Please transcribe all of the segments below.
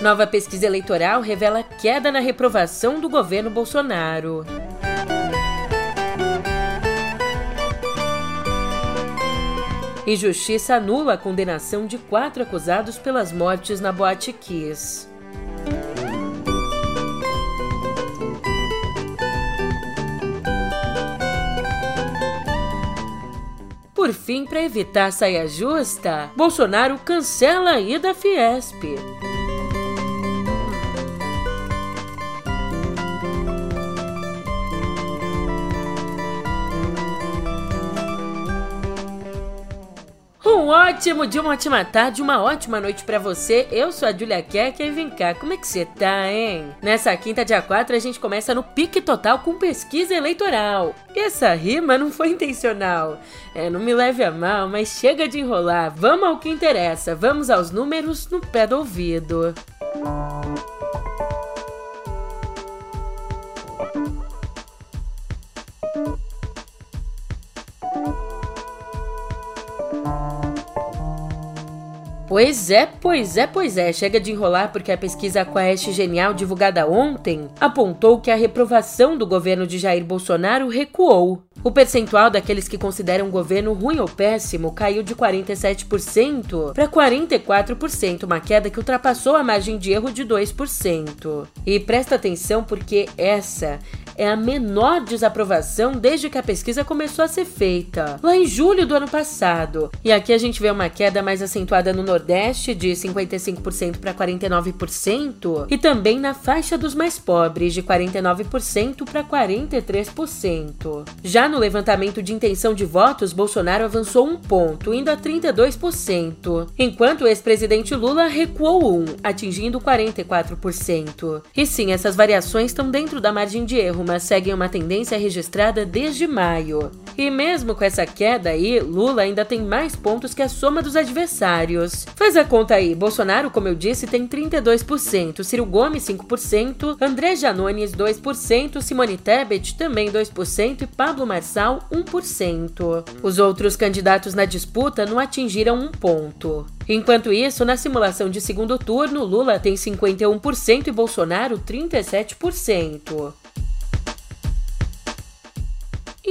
Nova pesquisa eleitoral revela queda na reprovação do governo Bolsonaro. E justiça anula a condenação de quatro acusados pelas mortes na Boate Kiss. Por fim, para evitar saia justa, Bolsonaro cancela a ida à Fiesp. Ótimo dia, uma ótima tarde, uma ótima noite para você. Eu sou a Julia Keck e vem cá, como é que você tá, hein? Nessa quinta, dia 4, a gente começa no pique total com pesquisa eleitoral. E essa rima não foi intencional. É, não me leve a mal, mas chega de enrolar. Vamos ao que interessa. Vamos aos números no pé do ouvido. Música Pois é, pois é, pois é. Chega de enrolar porque a pesquisa Quest Genial divulgada ontem apontou que a reprovação do governo de Jair Bolsonaro recuou. O percentual daqueles que consideram o governo ruim ou péssimo caiu de 47% para 44%, uma queda que ultrapassou a margem de erro de 2%. E presta atenção porque essa é a menor desaprovação desde que a pesquisa começou a ser feita, lá em julho do ano passado. E aqui a gente vê uma queda mais acentuada no Nordeste, de 55% para 49%, e também na faixa dos mais pobres, de 49% para 43%. Já no levantamento de intenção de votos, Bolsonaro avançou um ponto, indo a 32%, enquanto o ex-presidente Lula recuou um, atingindo 44%. E sim, essas variações estão dentro da margem de erro, mas seguem uma tendência registrada desde maio. E mesmo com essa queda aí, Lula ainda tem mais pontos que a soma dos adversários. Faz a conta aí, Bolsonaro, como eu disse, tem 32%, Ciro Gomes 5%, André Janones 2%, Simone Tebet também 2% e Pablo Marçal 1%. Os outros candidatos na disputa não atingiram um ponto. Enquanto isso, na simulação de segundo turno, Lula tem 51% e Bolsonaro 37%.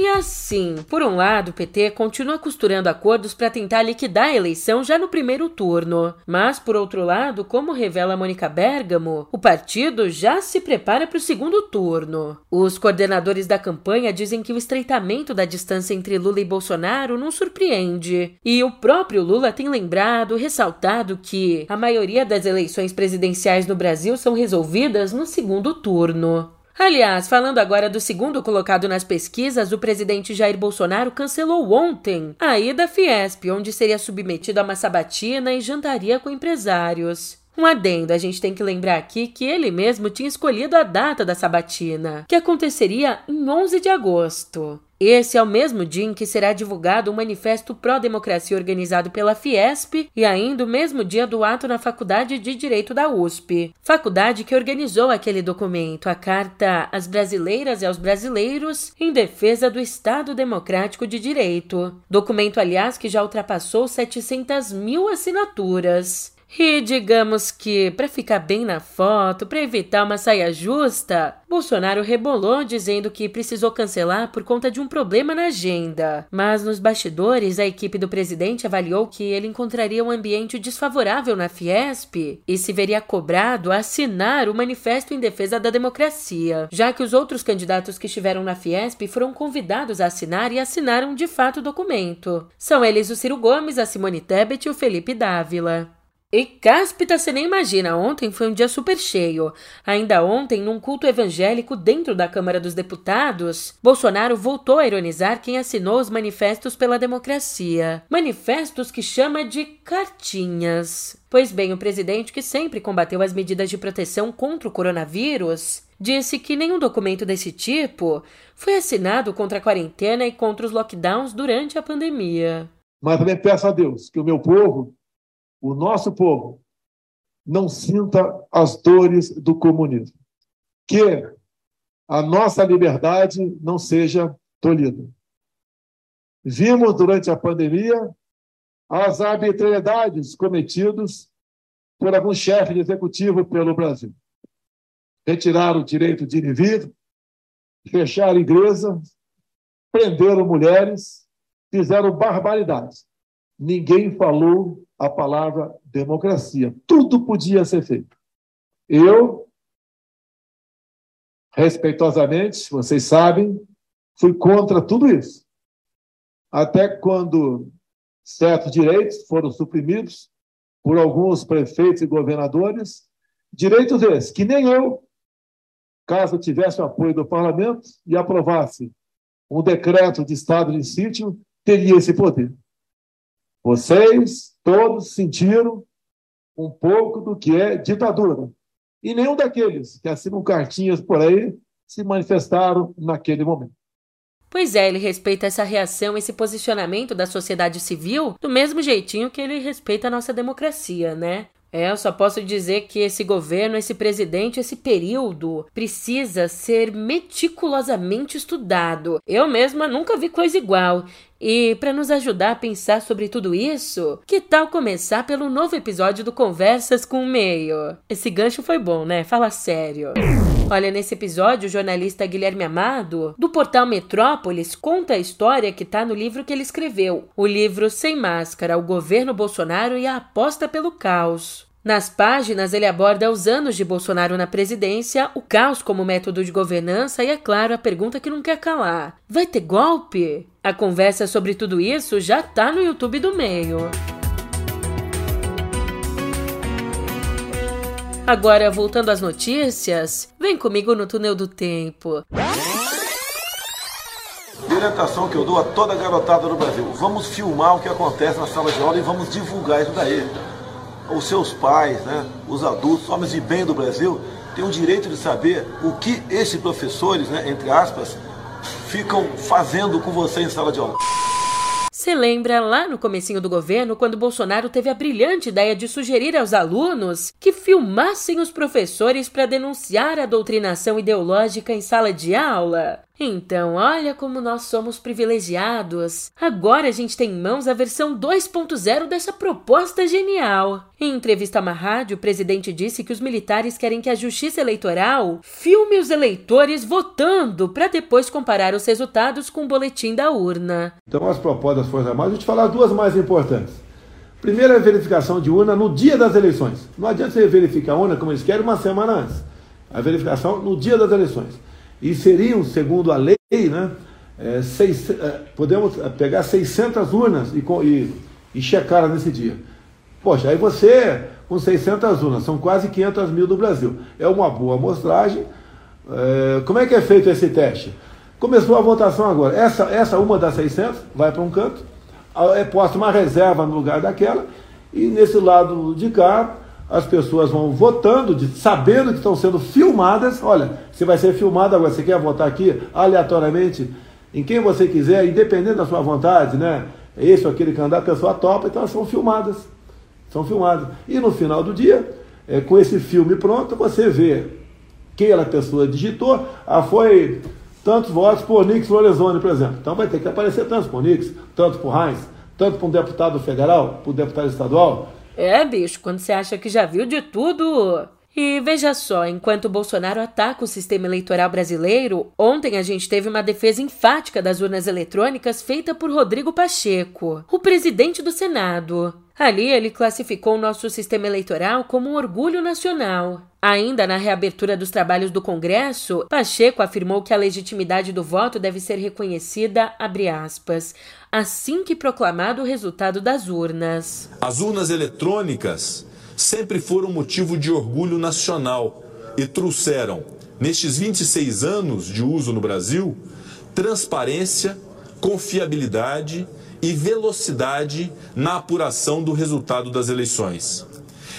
E assim, por um lado, o PT continua costurando acordos para tentar liquidar a eleição já no primeiro turno. Mas, por outro lado, como revela Mônica Bergamo, o partido já se prepara para o segundo turno. Os coordenadores da campanha dizem que o estreitamento da distância entre Lula e Bolsonaro não surpreende. E o próprio Lula tem lembrado, ressaltado que a maioria das eleições presidenciais no Brasil são resolvidas no segundo turno. Aliás, falando agora do segundo colocado nas pesquisas, o presidente Jair Bolsonaro cancelou ontem a ida à Fiesp, onde seria submetido a uma sabatina e jantaria com empresários. Um adendo, a gente tem que lembrar aqui que ele mesmo tinha escolhido a data da sabatina, que aconteceria em 11 de agosto. Esse é o mesmo dia em que será divulgado o um manifesto pró-democracia organizado pela Fiesp e ainda o mesmo dia do ato na Faculdade de Direito da USP, faculdade que organizou aquele documento, a Carta às Brasileiras e aos Brasileiros em defesa do Estado Democrático de Direito. Documento, aliás, que já ultrapassou 700 mil assinaturas. E digamos que, para ficar bem na foto, para evitar uma saia justa, Bolsonaro rebolou dizendo que precisou cancelar por conta de um problema na agenda. Mas nos bastidores, a equipe do presidente avaliou que ele encontraria um ambiente desfavorável na Fiesp e se veria cobrado a assinar o Manifesto em Defesa da Democracia, já que os outros candidatos que estiveram na Fiesp foram convidados a assinar e assinaram de fato o documento. São eles o Ciro Gomes, a Simone Tebet e o Felipe Dávila. E cáspita, você nem imagina, ontem foi um dia super cheio. Ainda ontem, num culto evangélico dentro da Câmara dos Deputados, Bolsonaro voltou a ironizar quem assinou os manifestos pela democracia. Manifestos que chama de cartinhas. Pois bem, o presidente, que sempre combateu as medidas de proteção contra o coronavírus, disse que nenhum documento desse tipo foi assinado contra a quarentena e contra os lockdowns durante a pandemia. Mas também peço a Deus que o meu povo o nosso povo não sinta as dores do comunismo. Que a nossa liberdade não seja tolhida. Vimos durante a pandemia as arbitrariedades cometidas por algum chefe de executivo pelo Brasil. Retiraram o direito de ir e vir, fecharam igrejas, prenderam mulheres, fizeram barbaridades. Ninguém falou a palavra democracia. Tudo podia ser feito. Eu, respeitosamente, vocês sabem, fui contra tudo isso. Até quando certos direitos foram suprimidos por alguns prefeitos e governadores, direitos esses que nem eu, caso tivesse o apoio do parlamento e aprovasse um decreto de estado de sítio, teria esse poder. Vocês todos sentiram um pouco do que é ditadura. E nenhum daqueles que assinam cartinhas por aí se manifestaram naquele momento. Pois é, ele respeita essa reação, esse posicionamento da sociedade civil do mesmo jeitinho que ele respeita a nossa democracia, né? É, eu só posso dizer que esse governo, esse presidente, esse período precisa ser meticulosamente estudado. Eu mesma nunca vi coisa igual. E para nos ajudar a pensar sobre tudo isso, que tal começar pelo novo episódio do Conversas com o Meio? Esse gancho foi bom, né? Fala sério. Olha, nesse episódio, o jornalista Guilherme Amado, do portal Metrópolis, conta a história que está no livro que ele escreveu, o livro Sem Máscara, o governo Bolsonaro e a aposta pelo caos. Nas páginas, ele aborda os anos de Bolsonaro na presidência, o caos como método de governança e, é claro, a pergunta que não quer calar: vai ter golpe? A conversa sobre tudo isso já tá no YouTube do meio. Agora, voltando às notícias, vem comigo no túnel do tempo. Orientação que eu dou a toda garotada do Brasil: vamos filmar o que acontece na sala de aula e vamos divulgar isso daí os seus pais, né, os adultos, homens de bem do Brasil, têm o direito de saber o que esses professores, né, entre aspas, ficam fazendo com você em sala de aula. Você lembra lá no comecinho do governo, quando Bolsonaro teve a brilhante ideia de sugerir aos alunos que filmassem os professores para denunciar a doutrinação ideológica em sala de aula? Então, olha como nós somos privilegiados. Agora a gente tem em mãos a versão 2.0 dessa proposta genial. Em entrevista uma rádio, o presidente disse que os militares querem que a justiça eleitoral filme os eleitores votando para depois comparar os resultados com o boletim da urna. Então, as propostas das Forças Armadas, vou te falar duas mais importantes. Primeiro, a verificação de urna no dia das eleições. Não adianta você verificar a urna, como eles querem, uma semana antes. A verificação no dia das eleições e seriam, segundo a lei, né, é, seis, é, podemos pegar 600 urnas e, e, e checar nesse dia. Poxa, aí você, com 600 urnas, são quase 500 mil do Brasil. É uma boa amostragem. É, como é que é feito esse teste? Começou a votação agora. Essa, essa uma das 600 vai para um canto, é posta uma reserva no lugar daquela, e nesse lado de cá as pessoas vão votando, de, sabendo que estão sendo filmadas. Olha, você vai ser filmado agora, você quer votar aqui aleatoriamente em quem você quiser, independente da sua vontade, né? Esse ou aquele candidato, a pessoa topa, então elas são filmadas. São filmadas. E no final do dia, é, com esse filme pronto, você vê quem aquela pessoa digitou. Ah, foi tantos votos por Nix Lorenzoni, por exemplo. Então vai ter que aparecer tantos por Nix, tanto por Heinz, tanto para um deputado federal, para um deputado estadual. É, bicho, quando você acha que já viu de tudo. E veja só, enquanto Bolsonaro ataca o sistema eleitoral brasileiro, ontem a gente teve uma defesa enfática das urnas eletrônicas feita por Rodrigo Pacheco, o presidente do Senado. Ali ele classificou nosso sistema eleitoral como um orgulho nacional. Ainda na reabertura dos trabalhos do Congresso, Pacheco afirmou que a legitimidade do voto deve ser reconhecida, aspas, assim que proclamado o resultado das urnas. As urnas eletrônicas sempre foram motivo de orgulho nacional e trouxeram, nestes 26 anos de uso no Brasil, transparência, confiabilidade e velocidade na apuração do resultado das eleições.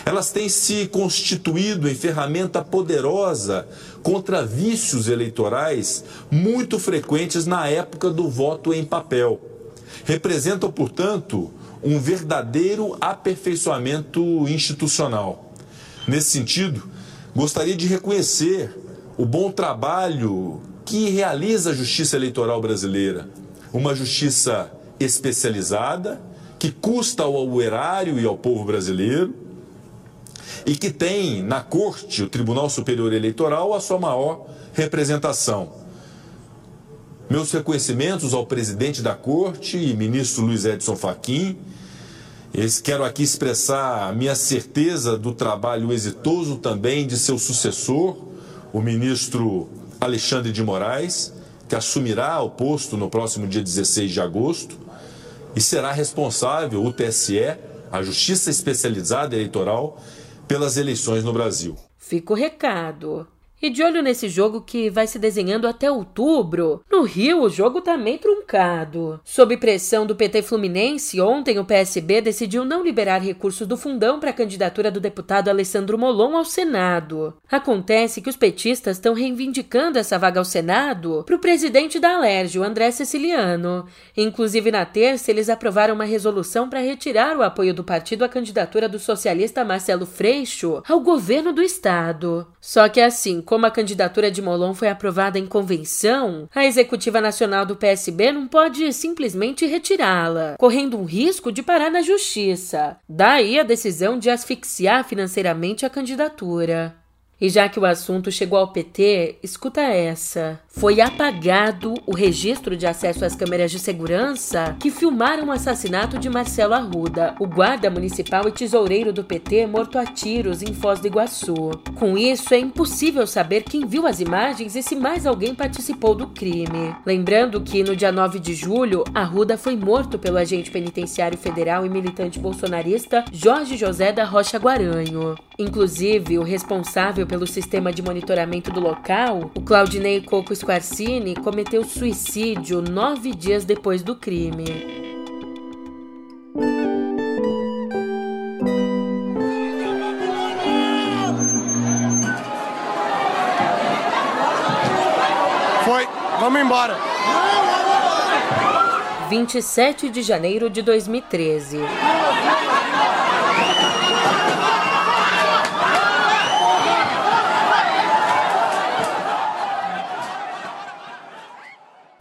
Elas têm se constituído em ferramenta poderosa contra vícios eleitorais muito frequentes na época do voto em papel. Representam, portanto, um verdadeiro aperfeiçoamento institucional. Nesse sentido, gostaria de reconhecer o bom trabalho que realiza a Justiça Eleitoral Brasileira, uma justiça especializada que custa ao erário e ao povo brasileiro e que tem na Corte, o Tribunal Superior Eleitoral, a sua maior representação. Meus reconhecimentos ao presidente da Corte e ministro Luiz Edson Fachin. Quero aqui expressar a minha certeza do trabalho exitoso também de seu sucessor, o ministro Alexandre de Moraes, que assumirá o posto no próximo dia 16 de agosto e será responsável, o TSE, a Justiça Especializada Eleitoral, pelas eleições no Brasil. Fica o recado. E de olho nesse jogo que vai se desenhando até outubro, no Rio o jogo tá meio truncado. Sob pressão do PT Fluminense, ontem o PSB decidiu não liberar recursos do fundão para a candidatura do deputado Alessandro Molon ao Senado. Acontece que os petistas estão reivindicando essa vaga ao Senado para o presidente da Alerj, o André Siciliano. Inclusive, na terça, eles aprovaram uma resolução para retirar o apoio do partido à candidatura do socialista Marcelo Freixo ao governo do estado. Só que assim, como a candidatura de Molon foi aprovada em convenção, a executiva nacional do PSB não pode simplesmente retirá-la, correndo um risco de parar na justiça. Daí a decisão de asfixiar financeiramente a candidatura. E já que o assunto chegou ao PT, escuta essa. Foi apagado o registro de acesso às câmeras de segurança que filmaram o assassinato de Marcelo Arruda, o guarda municipal e tesoureiro do PT morto a tiros em Foz do Iguaçu. Com isso, é impossível saber quem viu as imagens e se mais alguém participou do crime. Lembrando que no dia 9 de julho, Arruda foi morto pelo agente penitenciário federal e militante bolsonarista Jorge José da Rocha Guaranho. Inclusive, o responsável pelo sistema de monitoramento do local, o Claudinei Coco Squarcini, cometeu suicídio nove dias depois do crime. Foi, vamos embora. 27 de janeiro de 2013.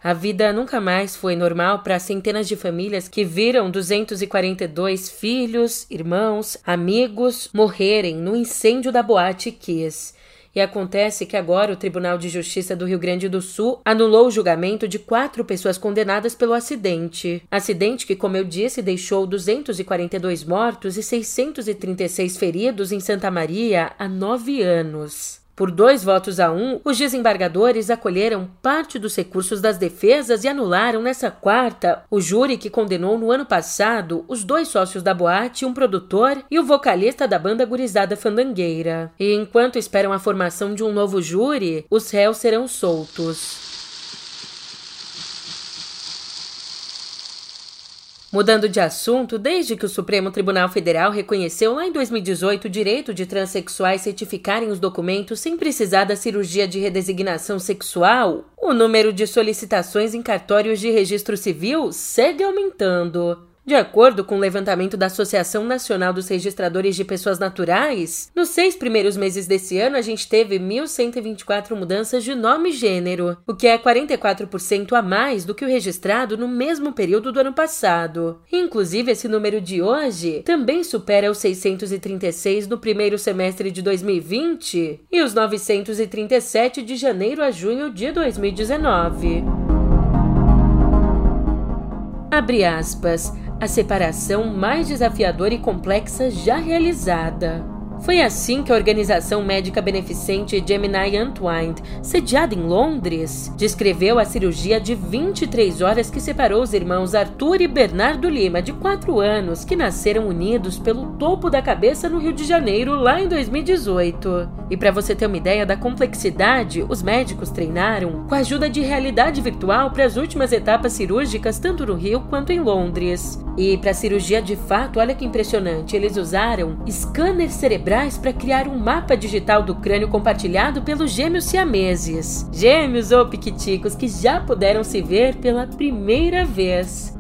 A vida nunca mais foi normal para centenas de famílias que viram 242 filhos, irmãos, amigos morrerem no incêndio da Boate Kiss. E acontece que agora o Tribunal de Justiça do Rio Grande do Sul anulou o julgamento de quatro pessoas condenadas pelo acidente. Acidente que, como eu disse, deixou 242 mortos e 636 feridos em Santa Maria há nove anos. Por dois votos a um, os desembargadores acolheram parte dos recursos das defesas e anularam nessa quarta o júri que condenou no ano passado os dois sócios da boate, um produtor e o vocalista da banda Gurizada Fandangueira. E enquanto esperam a formação de um novo júri, os réus serão soltos. Mudando de assunto, desde que o Supremo Tribunal Federal reconheceu lá em 2018 o direito de transexuais certificarem os documentos sem precisar da cirurgia de redesignação sexual, o número de solicitações em cartórios de registro civil segue aumentando. De acordo com o levantamento da Associação Nacional dos Registradores de Pessoas Naturais, nos seis primeiros meses desse ano a gente teve 1.124 mudanças de nome e gênero, o que é 44% a mais do que o registrado no mesmo período do ano passado. Inclusive, esse número de hoje também supera os 636 no primeiro semestre de 2020 e os 937 de janeiro a junho de 2019. Abre aspas a separação mais desafiadora e complexa já realizada. Foi assim que a organização médica beneficente Gemini Unwind, sediada em Londres, descreveu a cirurgia de 23 horas que separou os irmãos Arthur e Bernardo Lima, de 4 anos, que nasceram unidos pelo topo da cabeça no Rio de Janeiro lá em 2018. E para você ter uma ideia da complexidade, os médicos treinaram com a ajuda de realidade virtual para as últimas etapas cirúrgicas tanto no Rio quanto em Londres. E para a cirurgia de fato, olha que impressionante, eles usaram scanner cerebral para criar um mapa digital do crânio compartilhado pelos gêmeos siameses. Gêmeos ou piquiticos que já puderam se ver pela primeira vez.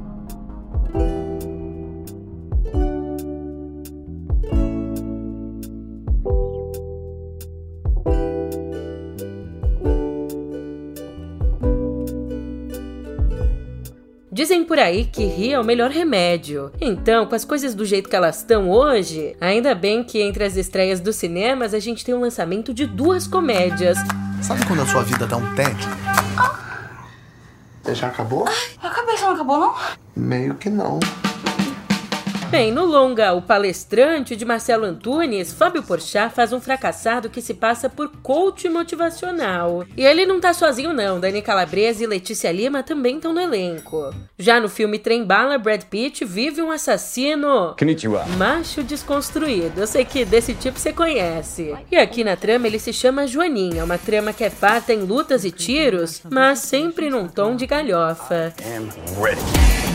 Por aí que rir é o melhor remédio. Então, com as coisas do jeito que elas estão hoje, ainda bem que entre as estreias dos cinemas a gente tem o um lançamento de duas comédias. Sabe quando a sua vida dá um tédio? Já acabou? Ai, a cabeça não acabou, não? Meio que não. Bem, no longa O Palestrante de Marcelo Antunes, Fábio Porchat faz um fracassado que se passa por coach motivacional. E ele não tá sozinho não, Dani Calabresa e Letícia Lima também estão no elenco. Já no filme Trem Bala, Brad Pitt vive um assassino Konnichiwa. macho desconstruído. Eu sei que desse tipo você conhece. E aqui na trama ele se chama Joaninha, uma trama que é farta em lutas e tiros, mas sempre num tom de galhofa. am ready.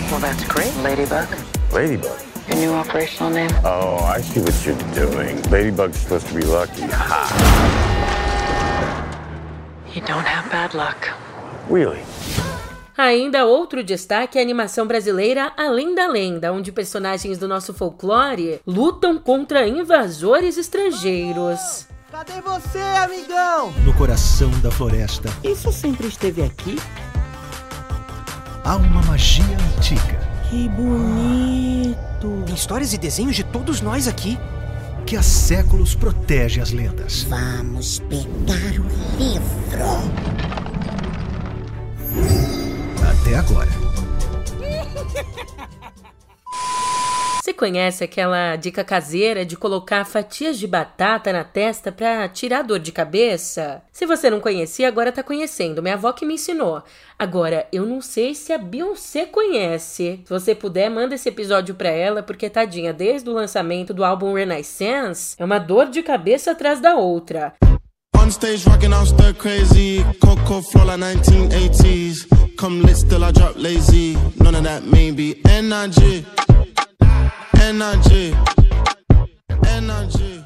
Well, that's great, Ladybug. Ladybug. Your new operational name? Oh, I see what you're doing. Ladybug's supposed to be lucky. Ha! You don't have bad luck. Really? Ainda outro destaque é a animação brasileira Além da Lenda, onde personagens do nosso folclore lutam contra invasores estrangeiros. Cadê você, amigão? No coração da floresta. Isso sempre esteve aqui? Há uma magia antiga. Que bonito! Histórias e desenhos de todos nós aqui. Que há séculos protege as lendas. Vamos pegar o livro. Até agora. Conhece aquela dica caseira de colocar fatias de batata na testa para tirar dor de cabeça? Se você não conhecia, agora tá conhecendo. Minha avó que me ensinou. Agora, eu não sei se a Beyoncé conhece. Se você puder, manda esse episódio pra ela, porque tadinha, desde o lançamento do álbum Renaissance, é uma dor de cabeça atrás da outra. On stage rocking out stir crazy. Coco flow like 1980s. Come lit, still I drop lazy. None of that maybe. Energy.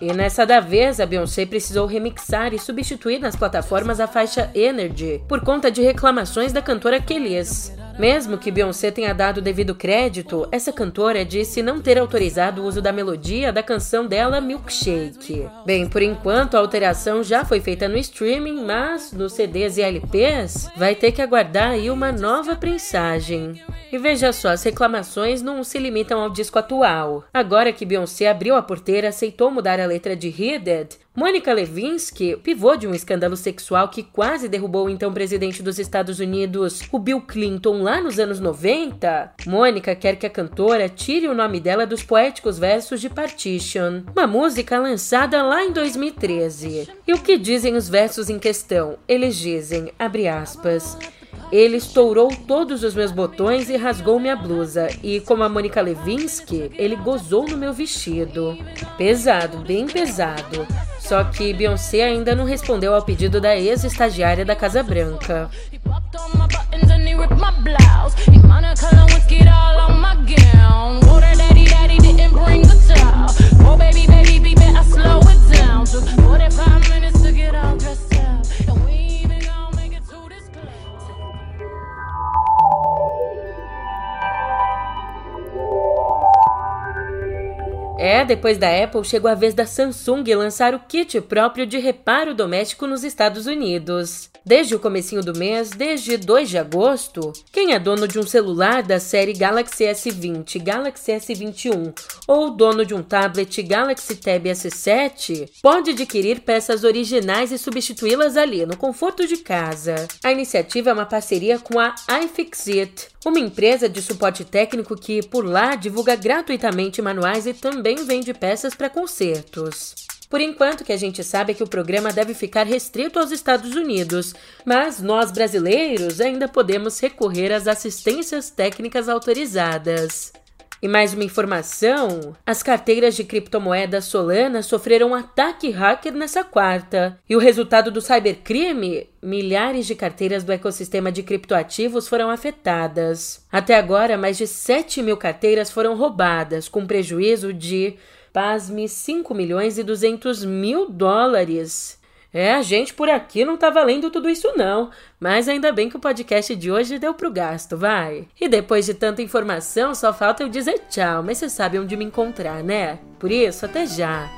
E nessa da vez, a Beyoncé precisou remixar e substituir nas plataformas a faixa Energy por conta de reclamações da cantora Kelis. Mesmo que Beyoncé tenha dado devido crédito, essa cantora disse não ter autorizado o uso da melodia da canção dela Milkshake. Bem, por enquanto a alteração já foi feita no streaming, mas nos CDs e LPs vai ter que aguardar aí uma nova prensagem. E veja só, as reclamações não se limitam ao disco atual. Agora que Beyoncé abriu a porteira aceitou mudar a letra de Heated, Mônica Lewinsky, pivô de um escândalo sexual que quase derrubou o então presidente dos Estados Unidos, o Bill Clinton, lá nos anos 90, Mônica quer que a cantora tire o nome dela dos poéticos versos de Partition, uma música lançada lá em 2013. E o que dizem os versos em questão? Eles dizem, abre aspas, ele estourou todos os meus botões e rasgou minha blusa. E como a Mônica Lewinsky, ele gozou no meu vestido. Pesado, bem pesado. Só que Beyoncé ainda não respondeu ao pedido da ex-estagiária da Casa Branca. É, depois da Apple, chegou a vez da Samsung lançar o kit próprio de reparo doméstico nos Estados Unidos. Desde o comecinho do mês, desde 2 de agosto, quem é dono de um celular da série Galaxy S20, Galaxy S21 ou dono de um tablet Galaxy Tab S7 pode adquirir peças originais e substituí-las ali no conforto de casa. A iniciativa é uma parceria com a iFixit, uma empresa de suporte técnico que por lá divulga gratuitamente manuais e também vende peças para consertos. Por enquanto, que a gente sabe é que o programa deve ficar restrito aos Estados Unidos, mas nós brasileiros ainda podemos recorrer às assistências técnicas autorizadas. E mais uma informação: as carteiras de criptomoeda Solana sofreram um ataque hacker nessa quarta. E o resultado do cybercrime? Milhares de carteiras do ecossistema de criptoativos foram afetadas. Até agora, mais de 7 mil carteiras foram roubadas, com prejuízo de, pasme, 5 milhões e 200 mil dólares. É, a gente por aqui não tá valendo tudo isso não, mas ainda bem que o podcast de hoje deu pro gasto, vai. E depois de tanta informação, só falta eu dizer tchau, mas você sabe onde me encontrar, né? Por isso, até já.